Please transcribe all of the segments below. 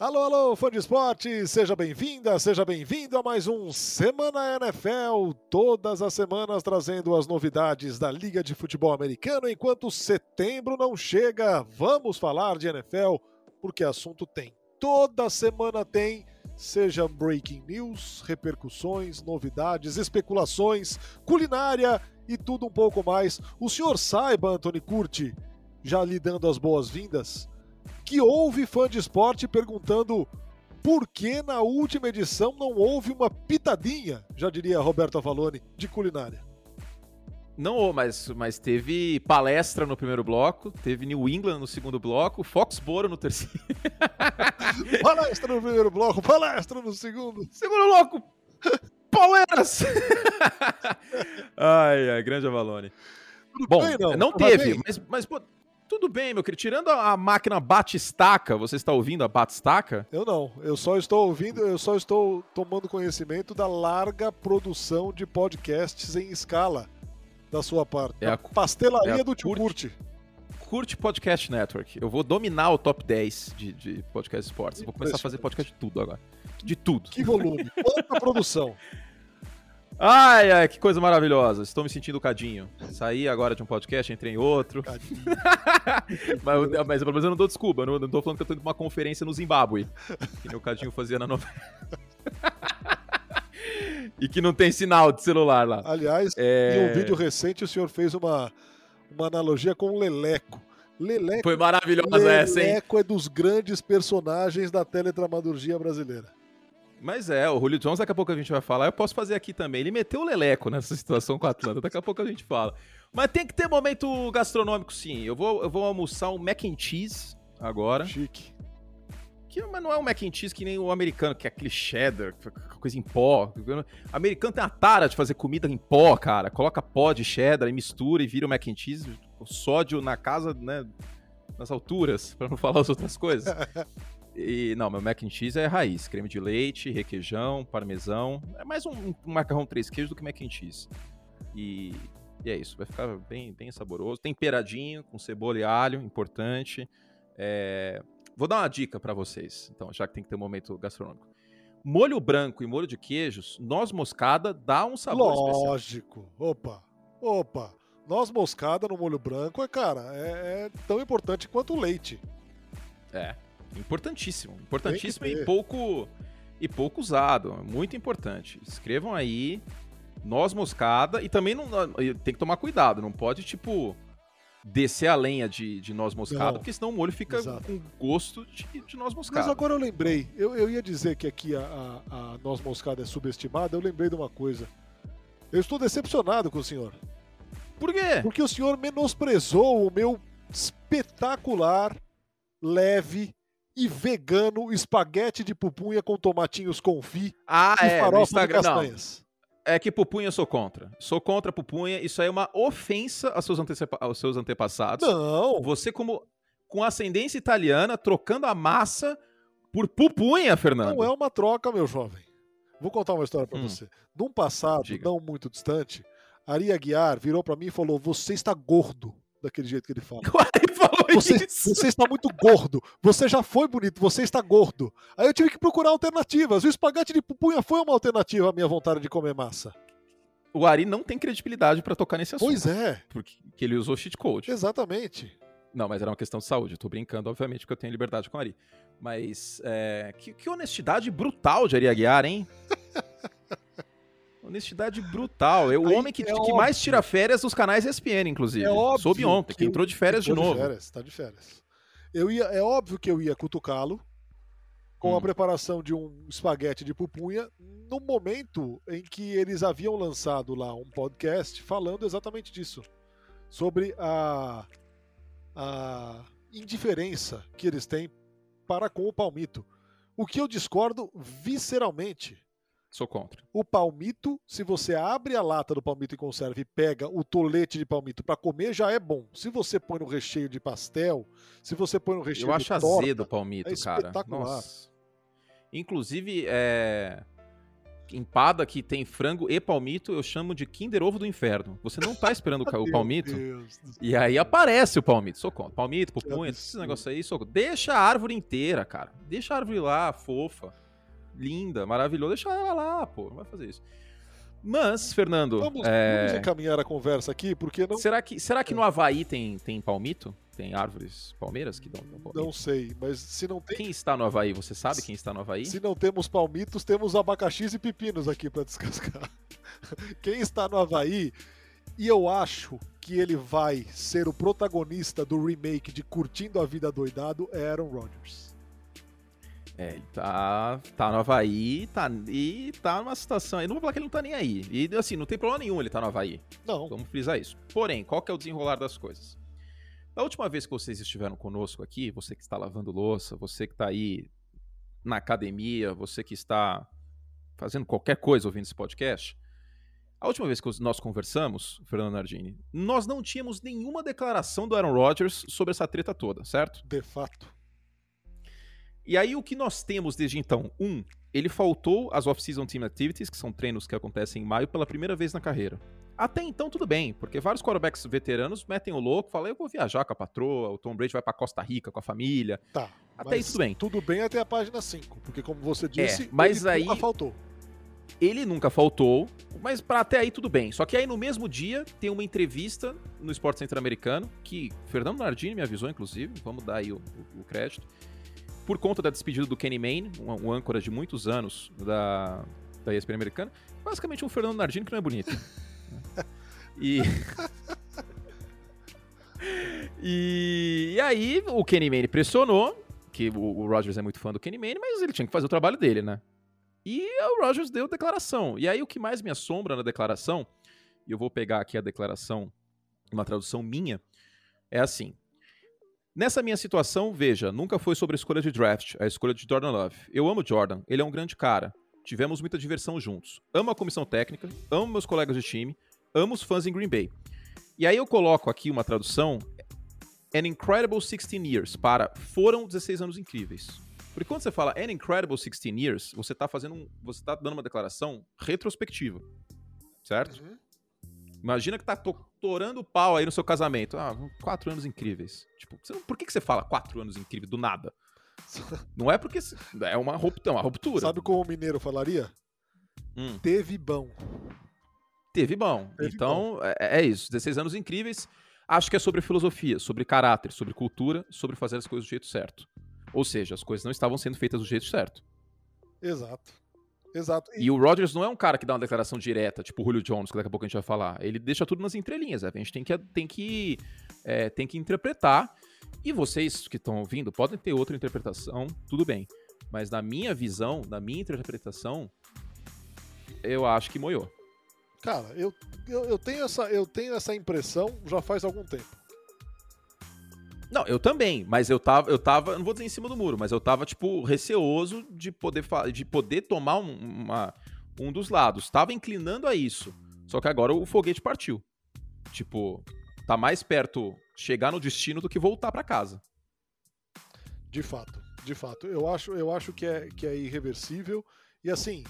Alô, alô, fã de esporte, seja bem-vinda, seja bem-vindo a mais um Semana NFL, todas as semanas trazendo as novidades da Liga de Futebol Americano. Enquanto setembro não chega, vamos falar de NFL, porque assunto tem. Toda semana tem, seja breaking news, repercussões, novidades, especulações, culinária e tudo um pouco mais. O senhor saiba, Anthony Curti, já lhe dando as boas-vindas, que houve fã de esporte perguntando por que na última edição não houve uma pitadinha, já diria Roberto Avalone, de culinária. Não, mas, mas teve palestra no primeiro bloco, teve New England no segundo bloco, Foxboro no terceiro. palestra no primeiro bloco, palestra no segundo. Segundo bloco, Palmeiras! ai, ai, grande Avalone. Tudo Bom, bem, não, não teve, mas, mas pô, tudo bem, meu querido. Tirando a, máquina batistaca, você está ouvindo a batistaca? Eu não. Eu só estou ouvindo, eu só estou tomando conhecimento da larga produção de podcasts em escala da sua parte. É a, pastelaria é a do tio Curte. Curte Podcast Network. Eu vou dominar o top 10 de, de podcast esportes. Vou começar a fazer podcast de tudo agora. De tudo. Que volume. Quanta produção. Ai, ai, que coisa maravilhosa. Estou me sentindo cadinho. Saí agora de um podcast, entrei em outro. mas, mas pelo menos eu não dou desculpa. Eu não, tô falando que eu tô indo pra uma conferência no Zimbábue. Que meu cadinho fazia na novela. e que não tem sinal de celular lá. Aliás, é... em um vídeo recente o senhor fez uma, uma analogia com o Leleco. Leleco, Foi maravilhosa Leleco essa, hein? Leleco é dos grandes personagens da teledramaturgia brasileira. Mas é, o Julio Jones, daqui a pouco a gente vai falar. Eu posso fazer aqui também. Ele meteu o leleco nessa situação com a Atlanta. Daqui a pouco a gente fala. Mas tem que ter momento gastronômico, sim. Eu vou, eu vou almoçar um mac and cheese agora. Chique. Que, mas não é um mac and cheese que nem o americano, que é aquele cheddar, coisa em pó. O americano tem a tara de fazer comida em pó, cara. Coloca pó de cheddar e mistura e vira o mac and cheese. O sódio na casa, né? Nas alturas, para não falar as outras coisas. E não, meu mac and cheese é raiz, creme de leite, requeijão, parmesão. É mais um, um macarrão três queijos do que mac and cheese. E, e, é isso, vai ficar bem, bem saboroso. Temperadinho, com cebola e alho, importante. É... Vou dar uma dica para vocês, então, já que tem que ter um momento gastronômico. Molho branco e molho de queijos, noz moscada dá um sabor Lógico. Especial. Opa, opa. Noz moscada no molho branco é, cara, é, é tão importante quanto o leite. É, Importantíssimo. Importantíssimo e pouco, e pouco usado. Muito importante. Escrevam aí noz moscada e também não tem que tomar cuidado. Não pode, tipo, descer a lenha de, de noz moscada, não, porque senão o molho fica exato. com gosto de, de, noz moscada. Mas agora eu lembrei, eu, eu ia dizer que aqui a, a, a, noz moscada é subestimada, eu lembrei de uma coisa. Eu estou decepcionado com o senhor. Por quê? Porque o senhor menosprezou o meu espetacular, leve e vegano espaguete de pupunha com tomatinhos confit ah, e é, farofa Instagram, de castanhas. Não. É que pupunha eu sou contra. Sou contra pupunha. Isso aí é uma ofensa aos seus, aos seus antepassados. Não. Você, como com ascendência italiana, trocando a massa por pupunha, Fernando. Não é uma troca, meu jovem. Vou contar uma história para hum. você. Num passado Diga. não muito distante, Ari Aguiar virou para mim e falou: Você está gordo daquele jeito que ele fala. Ele falou você, isso. você está muito gordo. Você já foi bonito, você está gordo. Aí eu tive que procurar alternativas. O espaguete de pupunha foi uma alternativa à minha vontade de comer massa. O Ari não tem credibilidade para tocar nesse assunto. Pois é. Porque ele usou cheat code. Exatamente. Não, mas era uma questão de saúde. Eu tô brincando, obviamente, porque eu tenho liberdade com o Ari. Mas é, que, que honestidade brutal de Ari Aguiar, hein? Honestidade brutal. É o Aí homem que, é que mais tira férias dos canais ESPN, inclusive. É óbvio Soube ontem, que, que entrou de férias de novo. De férias, tá de férias. Eu ia, é óbvio que eu ia cutucá-lo com hum. a preparação de um espaguete de pupunha no momento em que eles haviam lançado lá um podcast falando exatamente disso. Sobre a, a indiferença que eles têm para com o palmito. O que eu discordo visceralmente. Sou contra. O palmito, se você abre a lata do palmito e conserva e pega o tolete de palmito para comer, já é bom. Se você põe no recheio de pastel, se você põe no recheio Eu de acho torta, azedo o palmito, é cara. Espetacular. Nossa. Inclusive, é... empada que tem frango e palmito, eu chamo de Kinder Ovo do Inferno. Você não tá esperando o, palmito. E aí aparece o palmito. Socorro. Palmito, pupunha, esses negócios aí. Socorro. Deixa a árvore inteira, cara. Deixa a árvore lá, fofa, linda, maravilhosa. Deixa ela lá, pô. Não vai fazer isso. Mas, Fernando. Vamos, é... vamos encaminhar a conversa aqui, porque não. Será que, será que no Havaí tem, tem palmito? Tem árvores palmeiras que dão, dão palmito? Não sei, mas se não tem. Quem está no Havaí? Você sabe quem está no Havaí? Se não temos palmitos, temos abacaxis e pepinos aqui para descascar. quem está no Havaí, e eu acho que ele vai ser o protagonista do remake de Curtindo a Vida Doidado, é Aaron Rodgers. É, ele tá, tá no Havaí tá, e tá numa situação. Eu não vou falar que ele não tá nem aí. E assim, não tem problema nenhum ele tá no Havaí. Não. Vamos frisar isso. Porém, qual que é o desenrolar das coisas? Da última vez que vocês estiveram conosco aqui, você que está lavando louça, você que está aí na academia, você que está fazendo qualquer coisa ouvindo esse podcast, a última vez que nós conversamos, Fernando Nardini, nós não tínhamos nenhuma declaração do Aaron Rodgers sobre essa treta toda, certo? De fato. E aí o que nós temos desde então? Um, ele faltou as off-season team activities, que são treinos que acontecem em maio pela primeira vez na carreira. Até então tudo bem, porque vários quarterbacks veteranos metem o louco, falam, eu vou viajar com a patroa, o Tom Brady vai para Costa Rica com a família. Tá. Até isso tudo bem. Tudo bem até a página 5, porque como você disse, é, mas ele aí, nunca faltou. Ele nunca faltou, mas para até aí tudo bem. Só que aí no mesmo dia tem uma entrevista no Esporte Center americano, que Fernando Nardini me avisou, inclusive, vamos dar aí o, o, o crédito por conta da despedida do Kenny Mayne, um, um âncora de muitos anos da, da ESPN americana, basicamente um Fernando Nardini que não é bonito. e... e... e aí o Kenny Mayne pressionou, que o, o Rogers é muito fã do Kenny Mayne, mas ele tinha que fazer o trabalho dele, né? E o Rogers deu declaração. E aí o que mais me assombra na declaração, e eu vou pegar aqui a declaração, uma tradução minha, é assim: Nessa minha situação, veja, nunca foi sobre a escolha de draft, a escolha de Jordan Love. Eu amo Jordan, ele é um grande cara. Tivemos muita diversão juntos. Amo a comissão técnica, amo meus colegas de time, amo os fãs em Green Bay. E aí eu coloco aqui uma tradução An Incredible 16 Years para Foram 16 anos incríveis. Porque quando você fala An Incredible 16 Years, você está fazendo um, você tá dando uma declaração retrospectiva. Certo? Uhum. Imagina que tá torando o pau aí no seu casamento. Ah, quatro anos incríveis. Tipo, você, por que, que você fala quatro anos incríveis do nada? Não é porque é uma ruptura, uma ruptura. Sabe como o mineiro falaria? Hum. Teve bom. Teve bom. Teve então, bom. É, é, isso. 16 anos incríveis. Acho que é sobre filosofia, sobre caráter, sobre cultura, sobre fazer as coisas do jeito certo. Ou seja, as coisas não estavam sendo feitas do jeito certo. Exato. Exato. E... e, o Rodgers não é um cara que dá uma declaração direta, tipo o Julio Jones, que daqui a pouco a gente vai falar. Ele deixa tudo nas entrelinhas, a gente tem que, tem que, é, tem que interpretar. E vocês que estão ouvindo podem ter outra interpretação, tudo bem. Mas na minha visão, na minha interpretação, eu acho que moiou. Cara, eu, eu, eu, tenho essa, eu tenho essa impressão já faz algum tempo. Não, eu também, mas eu tava, eu tava, não vou dizer em cima do muro, mas eu tava, tipo, receoso de poder, de poder tomar um, uma, um dos lados. Tava inclinando a isso. Só que agora o foguete partiu. Tipo, tá mais perto chegar no destino do que voltar para casa. De fato, de fato. Eu acho, eu acho que, é, que é irreversível. E assim,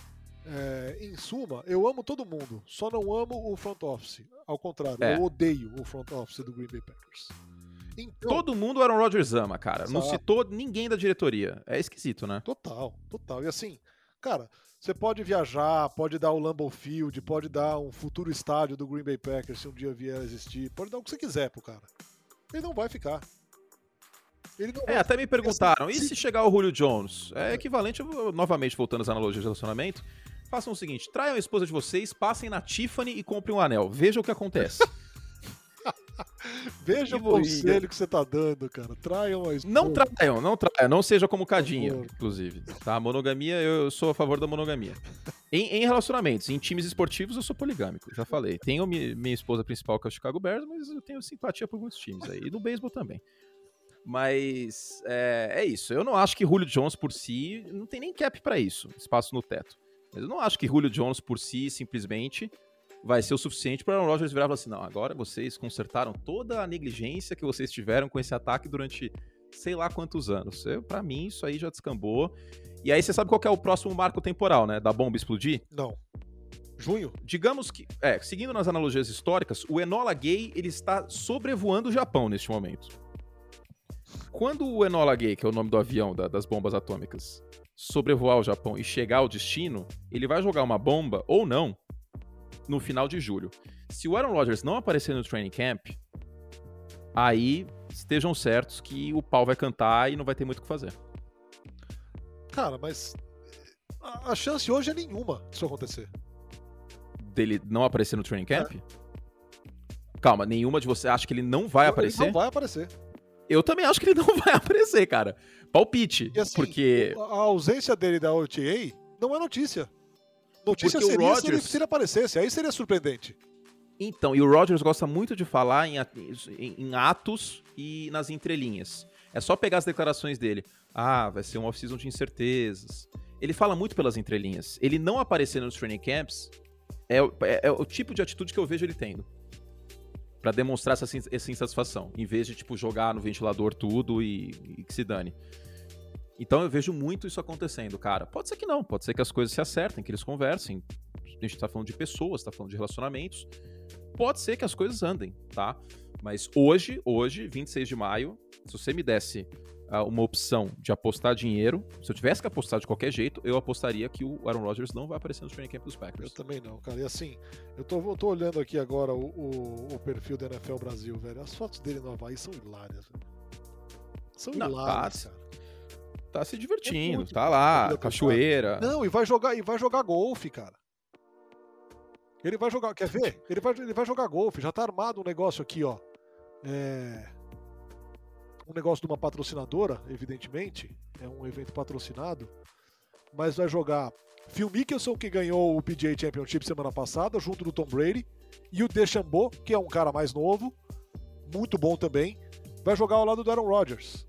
é, em suma, eu amo todo mundo, só não amo o front office. Ao contrário, é. eu odeio o front office do Green Bay Packers. Então, Todo mundo Aaron Rodgers ama, cara. Exato. Não citou ninguém da diretoria. É esquisito, né? Total, total. E assim, cara, você pode viajar, pode dar o Lambeau Field, pode dar um futuro estádio do Green Bay Packers se um dia vier a existir, pode dar o que você quiser pro cara. Ele não vai ficar. é, até me perguntaram, e se chegar o Julio Jones? É equivalente, novamente voltando às analogias de relacionamento, façam o seguinte, traiam a esposa de vocês, passem na Tiffany e comprem um anel. Veja o que acontece. Veja o conselho que você tá dando, cara. Traiam a esposa. Não traiam, não traiam. Não seja como Cadinha, inclusive. Tá? Monogamia, eu sou a favor da monogamia. Em, em, relacionamentos, em times esportivos, eu sou poligâmico, já falei. Tenho minha, minha esposa principal, que é o Chicago Bears, mas eu tenho simpatia por muitos times aí. E no beisebol também. Mas é, é, isso. Eu não acho que Julio Jones por si. Não tem nem cap para isso, espaço no teto. Mas eu não acho que Julio Jones por si simplesmente vai ser o suficiente para o Aaron Rodgers virar e falar assim: não, agora vocês consertaram toda a negligência que vocês tiveram com esse ataque durante sei lá quantos anos. Para mim, isso aí já descambou. E aí você sabe qual é o próximo marco temporal, né? Da bomba explodir? Não. Junho? Digamos que, é, seguindo nas analogias históricas, o Enola Gay ele está sobrevoando o Japão neste momento. Quando o Enola Gay, que é o nome do avião da, das bombas atômicas, sobrevoar o Japão e chegar ao destino, ele vai jogar uma bomba ou não no final de julho. Se o Aaron Rodgers não aparecer no training camp, aí estejam certos que o pau vai cantar e não vai ter muito o que fazer. Cara, mas a, chance hoje é nenhuma disso acontecer. Dele não aparecer no training camp? É. Calma, nenhuma de você acha que ele não vai não, aparecer? Ele não vai aparecer. Eu também acho que ele não vai aparecer, cara. Palpite. Assim, porque. A ausência dele da OTA não é notícia. Notícia porque seria o Rodgers... se, ele, se ele aparecesse, aí seria surpreendente. Então, e o Rogers gosta muito de falar em, em, atos e nas entrelinhas. É só pegar as declarações dele. Ah, vai ser um off-season de incertezas. Ele fala muito pelas entrelinhas. Ele não aparecer nos training camps é, é, é o tipo de atitude que eu vejo ele tendo. para demonstrar essa, essa insatisfação. Em vez de, tipo, jogar no ventilador tudo e, e que se dane. Então eu vejo muito isso acontecendo, cara. Pode ser que não, pode ser que as coisas se acertem, que eles conversem. A gente tá falando de pessoas, tá falando de relacionamentos pode ser que as coisas andem, tá? Mas hoje, hoje, 26 de maio, se você me desse uh, uma opção de apostar dinheiro, se eu tivesse que apostar de qualquer jeito, eu apostaria que o Aaron Rodgers não vai aparecer no training camp dos Packers. Eu também não, cara. E assim, eu tô, eu tô olhando aqui agora o, o, o, perfil da NFL Brasil, velho. As fotos dele no Havaí são hilárias, velho. São não, hilárias, tá, cara. Tá se divertindo, é tá lá, cachoeira. Não, e vai jogar, e vai jogar golfe, cara. Ele vai jogar, quer ver? Ele vai, ele vai jogar golfe, já tá armado um negócio aqui, ó. É... Um negócio de uma patrocinadora, evidentemente. É um evento patrocinado. Mas vai jogar Phil Mickelson, que ganhou o PGA Championship semana passada, junto do Tom Brady. E o DeChambeau, que é um cara mais novo, muito bom também, vai jogar ao lado do Aaron Rodgers.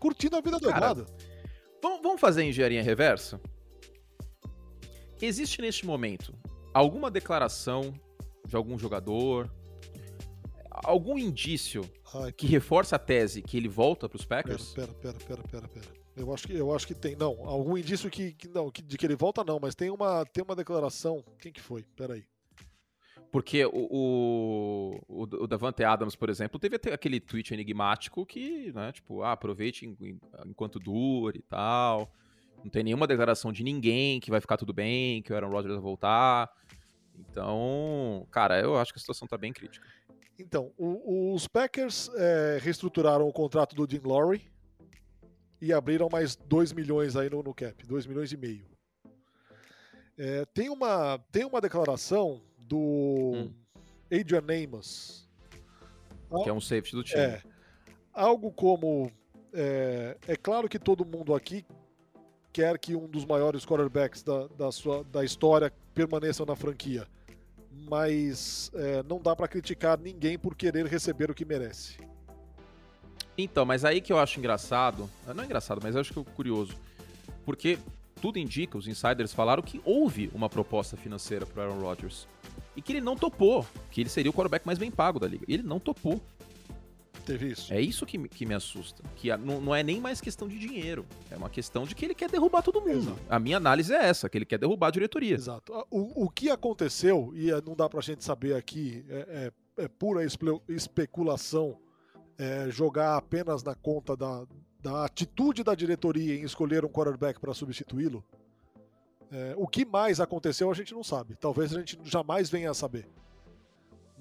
Curtindo a vida do Cara, Vamos fazer engenharia reversa? Existe neste momento alguma declaração de algum jogador, algum indício Ai, que reforça a tese que ele volta para os Packers? Pera, pera, pera, pera, pera. Eu acho que eu acho que tem, não, algum indício que, que não, que, de que ele volta não, mas tem uma tem uma declaração. Quem que foi? Pera aí. Porque o, o, o, Davante Adams, por exemplo, teve aquele tweet enigmático que, né, tipo, ah, aproveite enquanto dure e tal. Não tem nenhuma declaração de ninguém que vai ficar tudo bem, que o Aaron Rodgers vai voltar. Então, cara, eu acho que a situação tá bem crítica. Então, o, os Packers é, reestruturaram o contrato do Dean Lowry e abriram mais 2 milhões aí no, no cap, 2 milhões e meio. É, tem, uma, tem uma declaração do hum. Adrian Amos. Que é um safety do time. É, algo como. É, é claro que todo mundo aqui quer que um dos maiores quarterbacks da, da, sua, da história permaneça na franquia. Mas é, não dá para criticar ninguém por querer receber o que merece. Então, mas aí que eu acho engraçado, não é engraçado, mas eu acho que é curioso, porque tudo indica, os insiders falaram que houve uma proposta financeira para Aaron Rodgers e que ele não topou, que ele seria o quarterback mais bem pago da liga. Ele não topou. Teve isso. É isso que, que me assusta. Que a, não, não, é nem mais questão de dinheiro. É uma questão de que ele quer derrubar todo mundo. Exato. A minha análise é essa, que ele quer derrubar a diretoria. Exato. O, o que aconteceu, e é, não dá pra gente saber aqui, é, é, é pura espe especulação, é, jogar apenas na conta da, da atitude da diretoria em escolher um quarterback para substituí-lo. É, o que mais aconteceu a gente não sabe. Talvez a gente jamais venha a saber.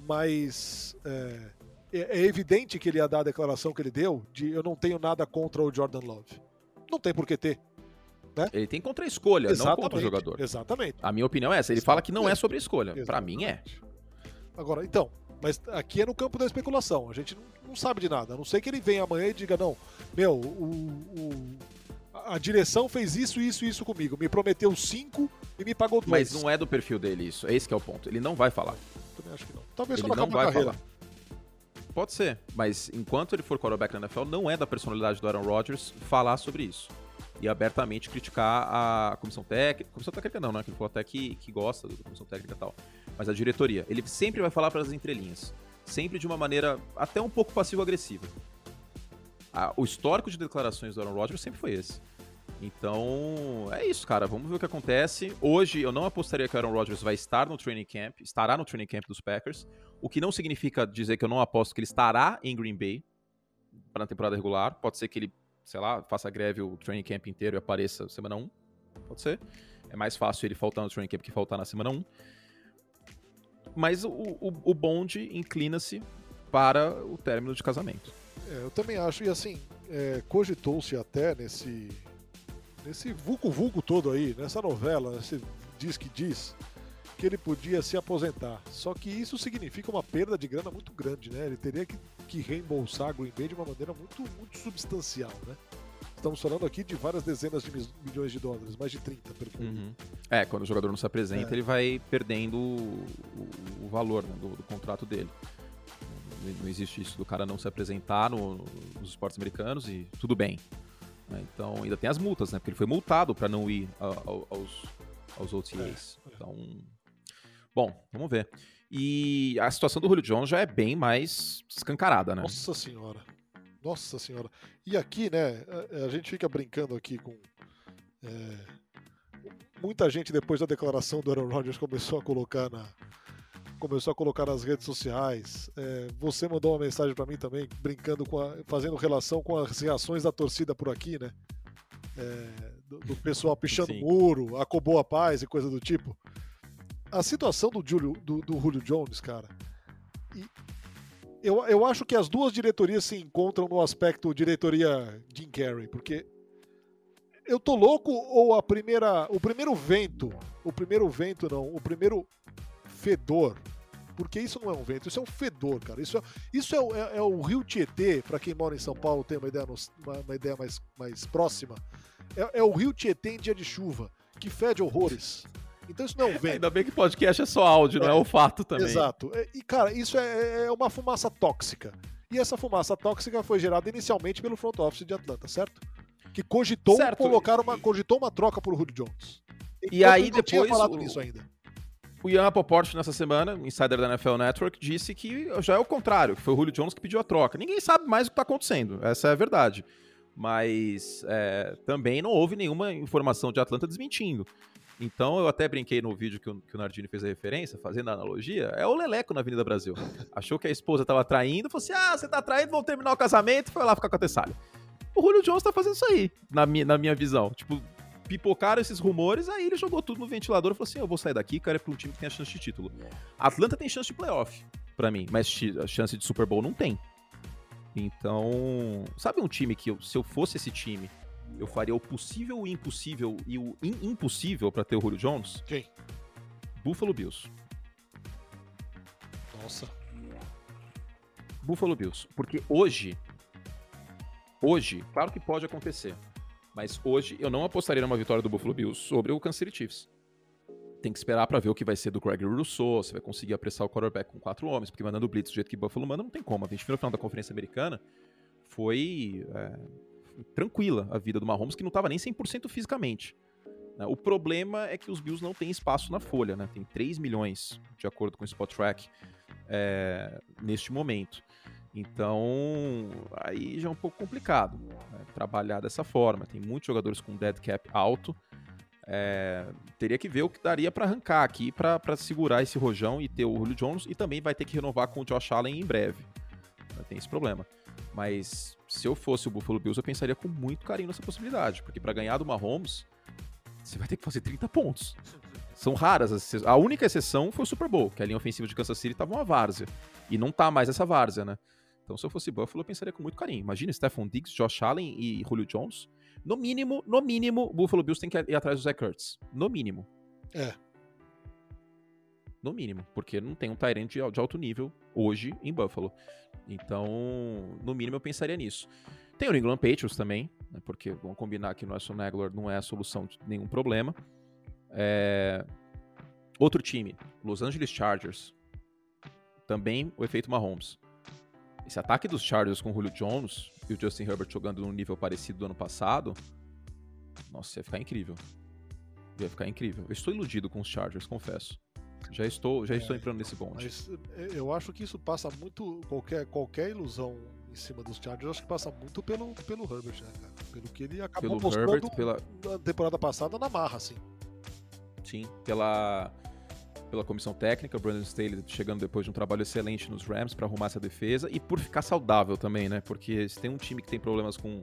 Mas é, é, é, evidente que ele ia dar a declaração que ele deu de eu não tenho nada contra o Jordan Love. Não tem por que ter. Né? Ele tem contra a escolha, Exatamente. não contra o jogador. Exatamente. A minha opinião é essa. Ele Exatamente. fala que não é sobre a escolha. Para mim é. Agora, então, mas aqui é no campo da especulação. A gente não, não, sabe de nada. A não sei que ele venha amanhã e diga, não, meu, o, o, a direção fez isso, isso e isso comigo. Me prometeu cinco e me pagou dois. Mas não é do perfil dele isso. É esse que é o ponto. Ele não vai falar. Também acho que não. Talvez ele não vai carreira. falar. Pode ser, mas enquanto ele for quarterback na NFL, não é da personalidade do Aaron Rodgers falar sobre isso. E abertamente criticar a comissão técnica. Comissão técnica não, né? Que ele falou até que, que gosta da comissão técnica e tal. Mas a diretoria. Ele sempre vai falar para as entrelinhas. sempre de uma maneira até um pouco passivo-agressiva. O histórico de declarações do Aaron Rodgers sempre foi esse. Então, é isso, cara. Vamos ver o que acontece. Hoje, eu não apostaria que o Aaron Rodgers vai estar no training camp, estará no training camp dos Packers, o que não significa dizer que eu não aposto que ele estará em Green Bay para a temporada regular. Pode ser que ele, sei lá, faça greve o training camp inteiro e apareça semana 1. Pode ser. É mais fácil ele faltar no training camp que faltar na semana 1. Mas o, o, o bonde inclina-se para o término de casamento. É, eu também acho, e assim, é, cogitou-se até nesse nesse vulco-vulco todo aí, nessa novela, nesse diz que diz, que ele podia se aposentar. Só que isso significa uma perda de grana muito grande, né? Ele teria que, que reembolsar a Green Bay de uma maneira muito, muito substancial, né? Estamos falando aqui de várias dezenas de milhões de dólares, mais de 30, pelo uhum. É, quando o jogador não se apresenta, é. ele vai perdendo o, o, o valor né, do, do, contrato dele. Não existe isso do cara não se apresentar no, nos esportes americanos e tudo bem. Né? Então, ainda tem as multas, né? Porque ele foi multado para não ir a, a, aos, aos OTAs. É, é. Então, bom, vamos ver. E a situação do Julio Jones já é bem mais escancarada, né? Nossa senhora. Nossa senhora. E aqui, né, a, a gente fica brincando aqui com. É, muita gente, depois da declaração do Aaron Rodgers, começou a colocar na, começou a colocar nas redes sociais. É, você mandou uma mensagem para mim também, brincando com a, fazendo relação com as reações da torcida por aqui, né? É, do, do, pessoal pichando Sim. muro, acobou a paz e coisa do tipo. A situação do, Julio, do, do Julio Jones, cara, eu, eu acho que as duas diretorias se encontram no aspecto diretoria Jim Carrey, porque eu tô louco ou a primeira, o primeiro vento, o primeiro vento não, o primeiro fedor. Porque isso não é um vento, isso é um fedor, cara. Isso é, isso é, é, é o Rio Tietê, para quem mora em São Paulo tem uma ideia, uma, uma ideia mais, mais próxima. É, é, o Rio Tietê em dia de chuva, que fede horrores. Então isso não é um vento. Ainda bem que podcast é só áudio, não é o fato também. Exato. É, e, cara, isso é, é uma fumaça tóxica. E essa fumaça tóxica foi gerada inicialmente pelo front office de Atlanta, certo? Que cogitou certo. colocar uma, cogitou uma troca por Julio Jones. E, e aí depois. Tinha falado o... nisso ainda. O Ian Rapoport, nessa semana, insider da NFL Network, disse que já é o contrário, que foi o Julio Jones que pediu a troca. Ninguém sabe mais o que está acontecendo, essa é a verdade. Mas é, também não houve nenhuma informação de Atlanta desmentindo. Então eu até brinquei no vídeo que o, que o Nardini fez a referência, fazendo a analogia, é o Leleco na Avenida Brasil. Achou que a esposa estava traindo, falou assim: ah, você está traindo, vamos terminar o casamento, foi lá ficar com a Tessália. O Julio Jones está fazendo isso aí, na minha, na minha visão. Tipo, pipocaram esses rumores, aí ele jogou tudo no ventilador e falou assim: eu vou sair daqui, cara, é pra um time que tem a chance de título. Atlanta tem chance de playoff, para mim, mas a chance de Super Bowl não tem. Então, sabe um time que eu, se eu fosse esse time, eu faria o possível, o impossível e o in impossível para ter o Julio Jones? Quem? Buffalo Bills. Nossa. Buffalo Bills. Porque hoje, hoje, claro que pode acontecer. Mas hoje eu não apostaria numa vitória do Buffalo Bills sobre o Kansas City Chiefs. Tem que esperar para ver o que vai ser do Greg Rousseau, se vai conseguir apressar o quarterback com quatro homens, porque mandando blitz do jeito que Buffalo manda, não tem como. A gente viu no final da Conferência Americana, foi é, tranquila a vida do Mahomes, que não estava nem 100% fisicamente. Né? O problema é que os Bills não têm espaço na folha, né? Tem 3 milhões, de acordo com o Spot Track, é, neste momento. Então, aí já é um pouco complicado né, trabalhar dessa forma. Tem muitos jogadores com dead cap alto. É, teria que ver o que daria para arrancar aqui para segurar esse rojão e ter o Julio Jones e também vai ter que renovar com o Josh Allen em breve. Tem esse problema. Mas se eu fosse o Buffalo Bills, eu pensaria com muito carinho nessa possibilidade, porque para ganhar do Mahomes, você vai ter que fazer 30 pontos. São raras as A única exceção foi o Super Bowl, que a linha ofensiva de Kansas City estava uma várzea. E não tá mais essa várzea, né? Então, se eu fosse Buffalo, eu pensaria com muito carinho. Imagina Stephon Diggs, Josh Allen e Julio Jones. No mínimo, no mínimo, o Buffalo Bills tem que ir atrás do Zach Kurtz. No mínimo. É. No mínimo, porque não tem um Tyrant de, alto nível hoje em Buffalo. Então, no mínimo, eu pensaria nisso. Tem o New England Patriots também, né, porque vamos combinar que o nosso Nagler não é a solução de nenhum problema. É... Outro time, Los Angeles Chargers. Também o efeito Mahomes. Esse ataque dos Chargers com o Julio Jones e o Justin Herbert jogando num nível parecido do ano passado, nossa, ia ficar incrível. Ia ficar incrível. Eu estou iludido com os Chargers, confesso. Já estou, já é, estou entrando nesse bonde. Mas é, eu acho que isso passa muito. Qualquer, qualquer ilusão em cima dos Chargers, acho que passa muito pelo, pelo Herbert, né, cara? Pelo que ele acabou pelo mostrando Herbert, pela... na temporada passada na marra, assim. Sim, pela, pela comissão técnica, o Brandon Staley chegando depois de um trabalho excelente nos Rams para arrumar essa defesa e por ficar saudável também, né? Porque se tem um time que tem problemas com,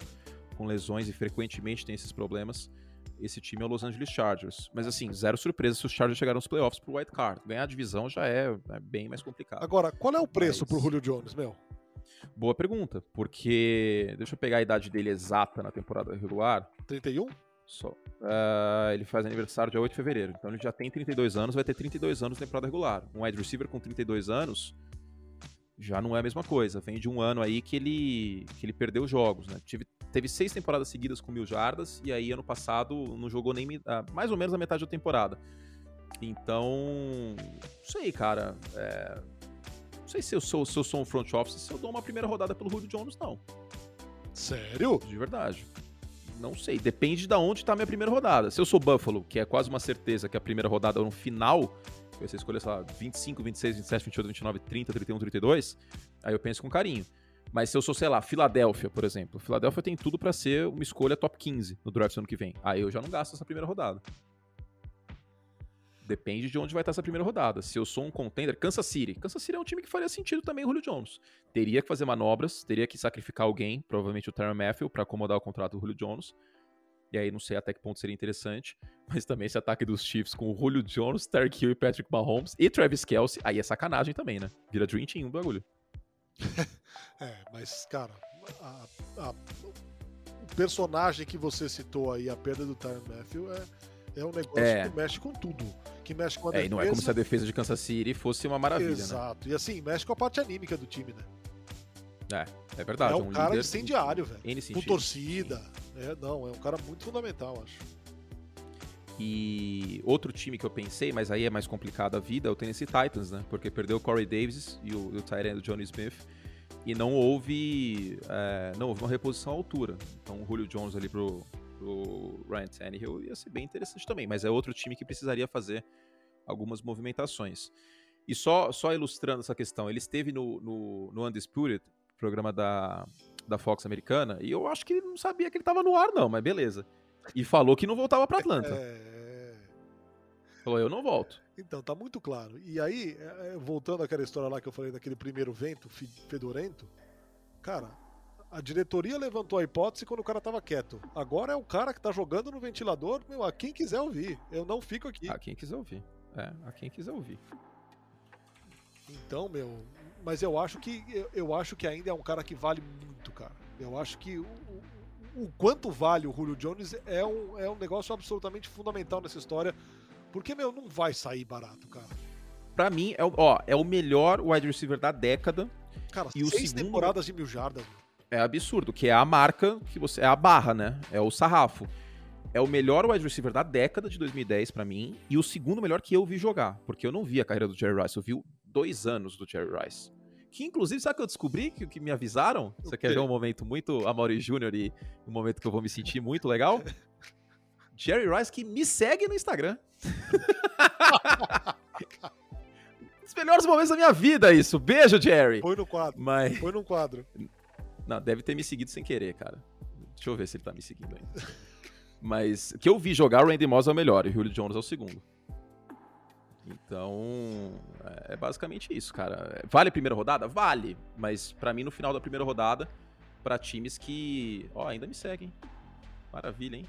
com lesões e frequentemente tem esses problemas, esse time é o Los Angeles Chargers. Mas assim, zero surpresa se os Chargers chegaram nos playoffs pro White Card. Ganhar a divisão já é, é bem mais complicado. Agora, qual é o preço Mas... pro Julio Jones, meu? Boa pergunta, porque deixa eu pegar a idade dele exata na temporada regular. 31? Só. Uh, ele faz aniversário dia 8 de fevereiro, então ele já tem 32 anos, vai ter 32 anos na temporada regular. Um wide receiver com 32 anos já não é a mesma coisa. Vem de um ano aí que ele, que ele perdeu jogos, né? Tive, teve seis temporadas seguidas com mil jardas, e aí ano passado não jogou nem uh, mais ou menos a metade da temporada. Então, não sei, cara. É, não sei se eu sou, se eu sou um front office, se eu dou uma primeira rodada pelo Julio Jones, não. Sério? De verdade. Não sei, depende de onde tá a minha primeira rodada. Se eu sou Buffalo, que é quase uma certeza que a primeira rodada é no final, você escolher, sei lá, 25, 26, 27, 28, 29, 30, 31, 32, aí eu penso com carinho. Mas se eu sou, sei lá, Filadélfia, por exemplo, Filadélfia tem tudo para ser uma escolha top 15 no draft ano que vem. Aí eu já não gasto essa primeira rodada. Depende de onde vai estar essa primeira rodada. Se eu sou um contender, Kansas City. Kansas City é um time que faria sentido também o Julio Jones. Teria que fazer manobras, teria que sacrificar alguém, provavelmente o Terry Matthew, para acomodar o contrato do Julio Jones. E aí não sei até que ponto seria interessante. Mas também esse ataque dos Chiefs com o Julio Jones, Terry Hill e Patrick Mahomes e Travis Kelsey, aí é sacanagem também, né? Vira Dream Team o bagulho. é, mas, cara, a, a, o personagem que você citou aí, a perda do Tyron Matthew, é é um negócio é. que mexe com tudo. Que mexe com a é, defesa. E não é como se a defesa de Kansas City fosse uma maravilha, né? Exato. Né? E assim, mexe com a parte anímica do time, né? É, é verdade. É um, um cara incendiário, velho. Com torcida. É, não, é um cara muito fundamental, acho. E outro time que eu pensei, mas aí é mais complicado a vida, é o Tennessee Titans, né? Porque perdeu o Corey Davis e o, o Tyrant Johnny Smith. E não houve, é, não houve uma reposição à altura. Então o Julio Jones ali pro, pro Ryan Tannehill ia ser bem interessante também, mas é outro time que precisaria fazer algumas movimentações. E só, só ilustrando essa questão, ele esteve no, no, no Undisputed, programa da, da Fox americana, e eu acho que ele não sabia que ele estava no ar, não, mas beleza. E falou que não voltava para Atlanta. É... Falou, eu não volto. Então, tá muito claro. E aí, é, é, voltando àquela história lá que eu falei daquele primeiro vento fedorento, cara, a diretoria levantou a hipótese quando o cara tava quieto. Agora é o cara que tá jogando no ventilador, meu, a quem quiser ouvir. Eu não fico aqui. A quem quiser ouvir. É, a quem quiser ouvir. Então, meu, mas eu acho que eu, eu acho que ainda é um cara que vale muito, cara. Eu acho que o, o, o quanto vale o Julio Jones é um, é um negócio absolutamente fundamental nessa história, porque meu não vai sair barato, cara. Para mim é, ó, é o melhor wide receiver da década. Cara, e seis o segundo... temporadas de mil jardas. Meu é absurdo, que é a marca que você. É a barra, né? É o sarrafo. É o melhor wide receiver da década de 2010 para mim e o segundo melhor que eu vi jogar, porque eu não vi a carreira do Jerry Rice, eu vi dois anos do Jerry Rice. Que inclusive, sabe o que eu descobri? Que, que me avisaram? Você quer ver um momento muito Amaury Júnior e um momento que eu vou me sentir muito legal? Jerry Rice que me segue no Instagram. Os melhores momentos da minha vida, isso. Beijo, Jerry. Põe no quadro. Mas... Põe no quadro. Não, deve ter me seguido sem querer, cara. Deixa eu ver se ele tá me seguindo ainda. Mas que eu vi jogar, o Randy Moss é o melhor e o Julio Jones é o segundo. Então, é, é basicamente isso, cara. Vale a primeira rodada? Vale. Mas para mim, no final da primeira rodada, para times que, ó, ainda me seguem. Maravilha, hein?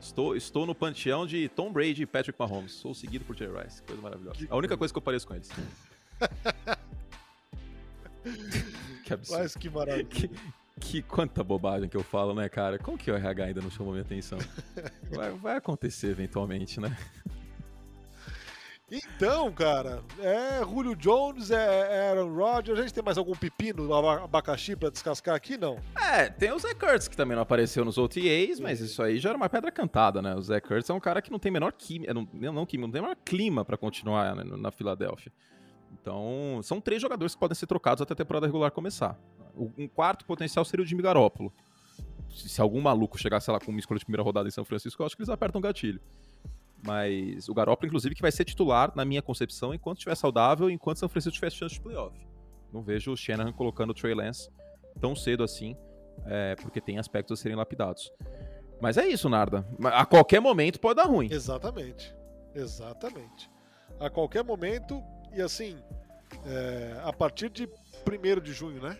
Estou, estou no panteão de Tom Brady e Patrick Mahomes. Sou seguido por Jerry Rice. Coisa maravilhosa. A única coisa que eu pareço com eles. que absurdo. Mas que maravilha. Que, que quanta bobagem que eu falo, né, cara? Como que o RH ainda não chamou minha atenção? Vai, vai acontecer eventualmente, né? Então, cara, é Julio Jones, é, é Aaron Rodgers. A gente tem mais algum pepino, abacaxi pra descascar aqui, não? É, tem o Zé Kurtz, que também não apareceu nos OTAs, mas isso aí já era uma pedra cantada, né? O Zé Kurtz é um cara que não tem menor química, não, não, química, não tem menor clima para continuar né, na Filadélfia. Então, são três jogadores que podem ser trocados até a temporada regular começar. Um quarto potencial seria o Jimmy Garoppolo. Se, algum maluco chegasse lá com uma escolha de primeira rodada em São Francisco, eu acho que eles apertam o gatilho. Mas o Garoppolo, inclusive, que vai ser titular, na minha concepção, enquanto estiver saudável, enquanto São Francisco tiver chance de playoff. Não vejo o Shanahan colocando o Trey Lance tão cedo assim, é, porque tem aspectos a serem lapidados. Mas é isso, Narda. A qualquer momento pode dar ruim. Exatamente. Exatamente. A qualquer momento, e assim, é, a partir de 1 de junho, né?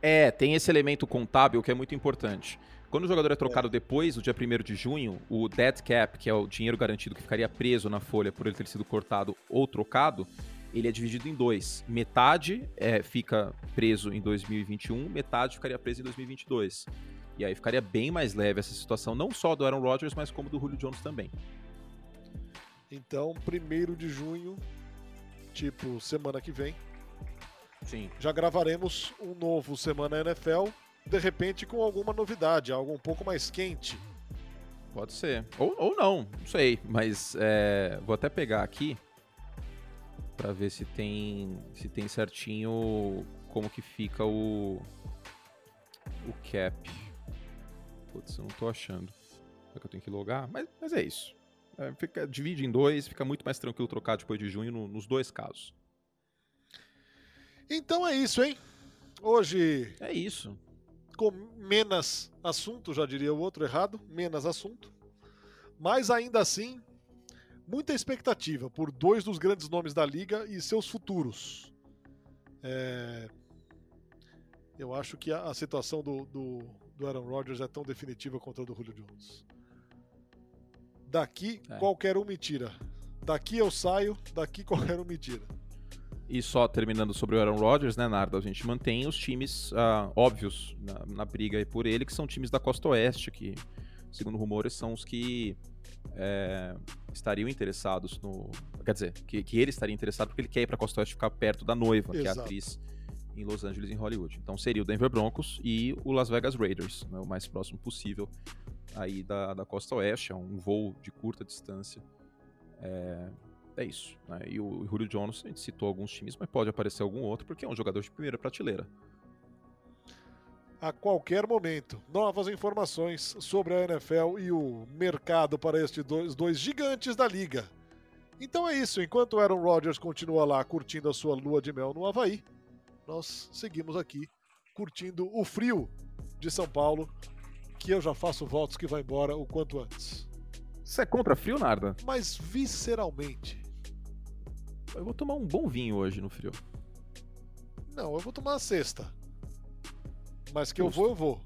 É, tem esse elemento contábil que é muito importante. Quando o jogador é trocado é. depois do dia 1 de junho, o dead cap, que é o dinheiro garantido que ficaria preso na folha por ele ter sido cortado ou trocado, ele é dividido em dois. Metade é, fica preso em 2021, metade ficaria preso em 2022. E aí ficaria bem mais leve essa situação, não só do Aaron Rodgers, mas como do Julio Jones também. Então, 1 de junho, tipo semana que vem, Sim. já gravaremos um novo Semana NFL, de repente com alguma novidade, algo um pouco mais quente. Pode ser. Ou, ou não, não sei. Mas é, vou até pegar aqui para ver se tem se tem certinho como que fica o o cap. Putz, eu não tô achando. É que eu tenho que logar, mas, mas é isso. É, fica, divide em dois, fica muito mais tranquilo trocar depois de junho no, nos dois casos. Então é isso, hein? Hoje. É isso. Com menos assunto, já diria o outro errado, menos assunto. Mas ainda assim, muita expectativa por dois dos grandes nomes da liga e seus futuros. É... Eu acho que a, a situação do, do, do, Aaron Rodgers é tão definitiva contra a do Julio Jones. Daqui, é. qualquer um me tira. Daqui eu saio, daqui qualquer um me tira. E só terminando sobre o Aaron Rodgers, né, Narda? A gente mantém os times uh, óbvios na, na briga por ele, que são times da costa oeste, que, segundo rumores, são os que é, estariam interessados no. Quer dizer, que, que ele estaria interessado porque ele quer ir para a Costa Oeste ficar perto da noiva, Exato. que é a atriz em Los Angeles, em Hollywood. Então seria o Denver Broncos e o Las Vegas Raiders, né, o mais próximo possível aí da, da Costa Oeste. É um voo de curta distância. É, é isso. Né? E o Julio Jones, a gente citou alguns times, mas pode aparecer algum outro, porque é um jogador de primeira prateleira a qualquer momento. Novas informações sobre a NFL e o mercado para estes dois, dois gigantes da liga. Então é isso, enquanto Aaron Rodgers continua lá curtindo a sua lua de mel no Havaí, nós seguimos aqui curtindo o frio de São Paulo, que eu já faço votos que vai embora o quanto antes. Você é contra frio, Narda? Mas visceralmente. Eu vou tomar um bom vinho hoje no frio. Não, eu vou tomar a sexta. Mas que Justo. eu vou, eu vou.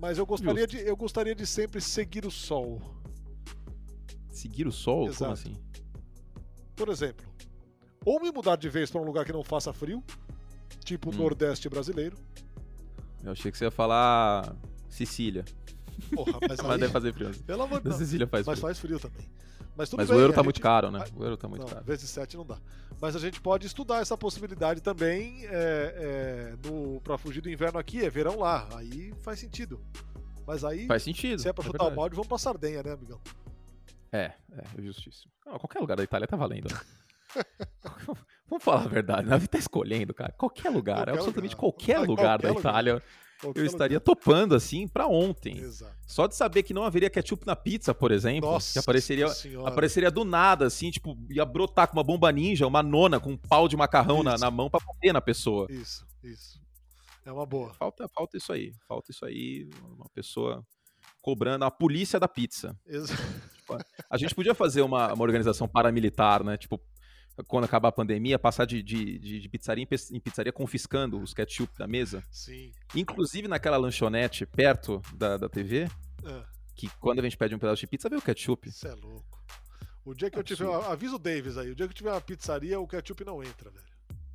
Mas eu gostaria, de, eu gostaria de sempre seguir o sol. Seguir o sol? Exato. Como assim? Por exemplo, ou me mudar de vez para um lugar que não faça frio, tipo o hum. Nordeste brasileiro. Eu achei que você ia falar Sicília. Porra, mas, aí... mas deve fazer frio. Pelo amor de Deus. Sicília faz frio. Mas faz frio também. Mas, Mas bem, o euro tá gente... muito caro, né? O euro tá muito não, caro. Vezes 7 não dá. Mas a gente pode estudar essa possibilidade também é, é, no, pra fugir do inverno aqui, é verão lá. Aí faz sentido. Mas aí. Faz sentido. Se é pra é chutar o balde, vamos pra Sardenha, né, amigão? É, é, justíssimo. Não, qualquer lugar da Itália tá valendo, né? Vamos falar a verdade, né? Tá escolhendo, cara. Qualquer lugar, qualquer absolutamente lugar. qualquer lugar qualquer da Itália. Eu estaria topando assim para ontem. Exato. Só de saber que não haveria ketchup na pizza, por exemplo, Nossa que apareceria apareceria do nada assim, tipo, ia brotar com uma bomba ninja, uma nona com um pau de macarrão na, na, mão para bater na pessoa. Isso, isso. É uma boa. Falta, falta isso aí. Falta isso aí, uma pessoa cobrando a polícia da pizza. Exato. Tipo, a gente podia fazer uma, uma organização paramilitar, né? Tipo, quando acabar a pandemia, passar de, de, de, pizzaria em pizzaria confiscando os ketchup da mesa. Sim. Inclusive naquela lanchonete perto da, da TV, é. que quando a gente pede um pedaço de pizza, vem o ketchup. Isso é louco. O dia que Absurdo. eu tiver. Avisa o Davis aí, o dia que eu tiver uma pizzaria, o ketchup não entra, velho.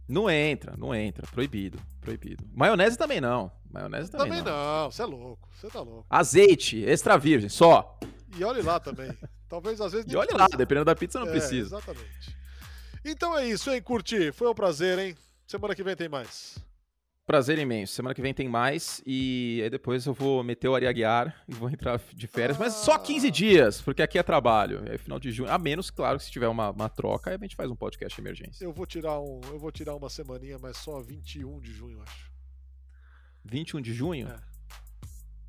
Não entra, não entra. Proibido, proibido. Maionese também não. Maionese também, também não. você é louco. Você tá louco. Azeite, extra virgem, só. E olhe lá também. Talvez às vezes. E olhe lá, dependendo da pizza, não é, precisa. Exatamente. Então é isso, hein, Curti? Foi um prazer, hein? Semana que vem tem mais. Prazer imenso. Semana que vem tem mais. E aí depois eu vou meter o Ari Aguiar e vou entrar de férias. Ah. Mas só 15 dias, porque aqui é trabalho. É final de junho. A menos, claro, que se tiver uma, uma troca, aí a gente faz um podcast de emergência. Eu vou tirar um. Eu vou tirar uma semaninha, mas só 21 de junho, acho. 21 de junho? É.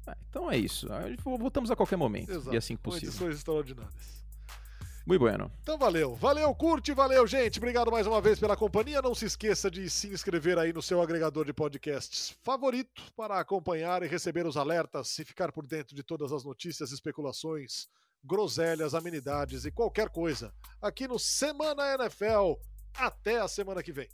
Ah, então é isso. Voltamos a qualquer momento. Exato. E assim que possível. Edições extraordinárias. Muito bueno. Então valeu. Valeu, curte, valeu, gente. Obrigado mais uma vez pela companhia. Não se esqueça de se inscrever aí no seu agregador de podcasts favorito para acompanhar e receber os alertas e ficar por dentro de todas as notícias, especulações, groselhas, amenidades e qualquer coisa aqui no Semana NFL. Até a semana que vem.